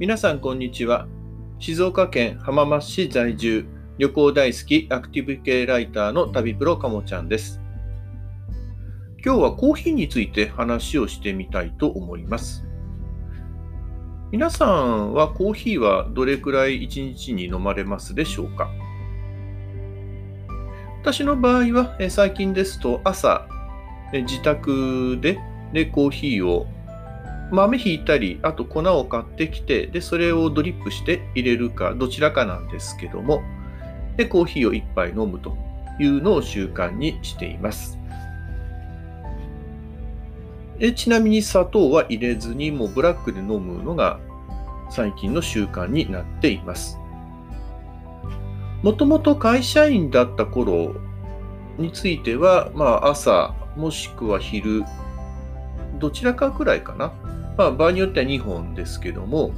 皆さんこんにちは。静岡県浜松市在住旅行大好きアクティブ系ライターの旅プロかもちゃんです。今日はコーヒーについて話をしてみたいと思います。皆さんはコーヒーはどれくらい1日に飲まれますでしょうか？私の場合は最近ですと朝自宅ででコーヒーを豆ひいたり、あと粉を買ってきて、で、それをドリップして入れるか、どちらかなんですけども、で、コーヒーを1杯飲むというのを習慣にしています。えちなみに砂糖は入れずに、もうブラックで飲むのが最近の習慣になっています。もともと会社員だった頃については、まあ朝もしくは昼、どちらかくらいかな。まあ、場合によっては2本ですけども、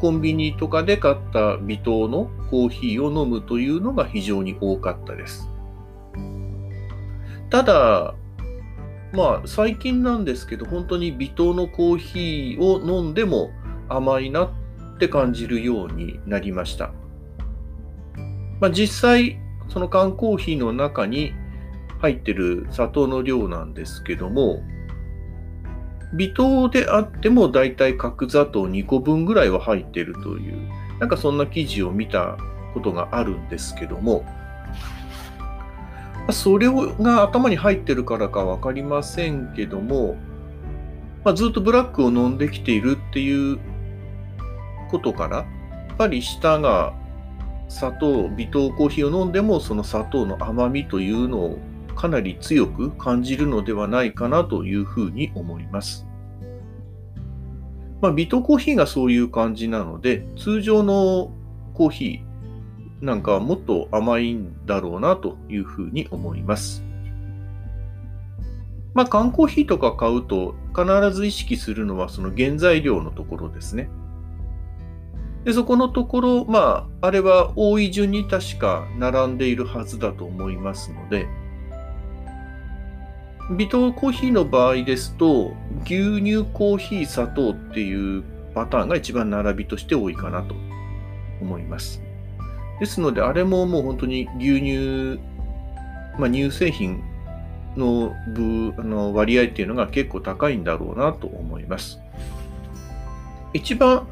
コンビニとかで買った微糖のコーヒーを飲むというのが非常に多かったです。ただ、まあ最近なんですけど、本当に微糖のコーヒーを飲んでも甘いなって感じるようになりました。まあ、実際、その缶コーヒーの中に入ってる砂糖の量なんですけども、微糖であってもだいたい角砂糖2個分ぐらいは入っているという、なんかそんな記事を見たことがあるんですけども、それが頭に入ってるからか分かりませんけども、まあ、ずっとブラックを飲んできているっていうことから、やっぱり舌が砂糖、微糖コーヒーを飲んでもその砂糖の甘みというのをかなり強く感じるのではないかなというふうに思います。まあ、ビトコーヒーがそういう感じなので、通常のコーヒーなんかはもっと甘いんだろうなというふうに思います。まあ、缶コーヒーとか買うと必ず意識するのはその原材料のところですね。でそこのところ、まあ、あれは多い順に確か並んでいるはずだと思いますので、微糖コーヒーの場合ですと、牛乳コーヒー砂糖っていうパターンが一番並びとして多いかなと思います。ですので、あれももう本当に牛乳、まあ、乳製品の部あの割合っていうのが結構高いんだろうなと思います。一番、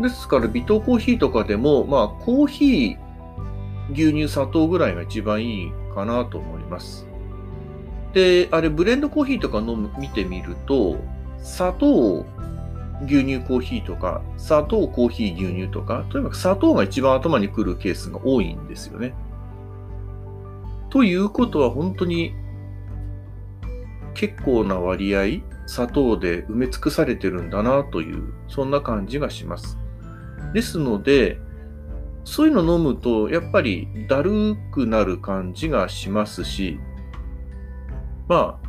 ですから微糖コーヒーとかでも、まあコーヒー、牛乳、砂糖ぐらいが一番いいかなと思います。で、あれ、ブレンドコーヒーとか飲む、見てみると、砂糖、牛乳コーヒーとか、砂糖、コーヒー、牛乳とか、とにかく砂糖が一番頭に来るケースが多いんですよね。ということは本当に結構な割合、砂糖で埋め尽くされてるんだなという、そんな感じがします。ですので、そういうの飲むと、やっぱりだるくなる感じがしますし、まあ、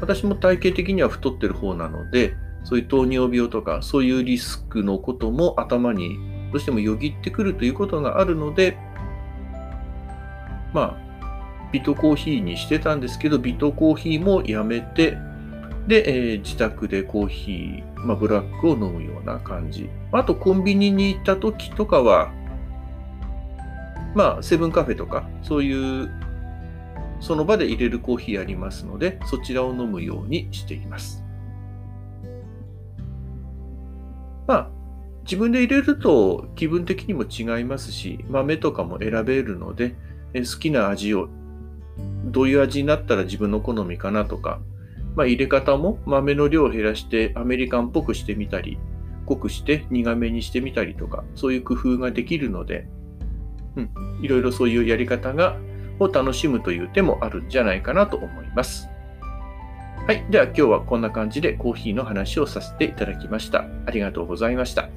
私も体型的には太ってる方なので、そういう糖尿病とか、そういうリスクのことも頭にどうしてもよぎってくるということがあるので、まあ、ビトコーヒーにしてたんですけど、ビトコーヒーもやめて、で、えー、自宅でコーヒー、まあ、ブラックを飲むような感じ。あと、コンビニに行った時とかは、まあ、セブンカフェとか、そういうその場で入れるコーヒーありますので、そちらを飲むようにしています。まあ、自分で入れると気分的にも違いますし、豆とかも選べるので、好きな味を、どういう味になったら自分の好みかなとか、まあ、入れ方も豆の量を減らしてアメリカンっぽくしてみたり、濃くして苦めにしてみたりとか、そういう工夫ができるので、うん、いろいろそういうやり方がを楽しむという手もあるんじゃないかなと思います。はい。では今日はこんな感じでコーヒーの話をさせていただきました。ありがとうございました。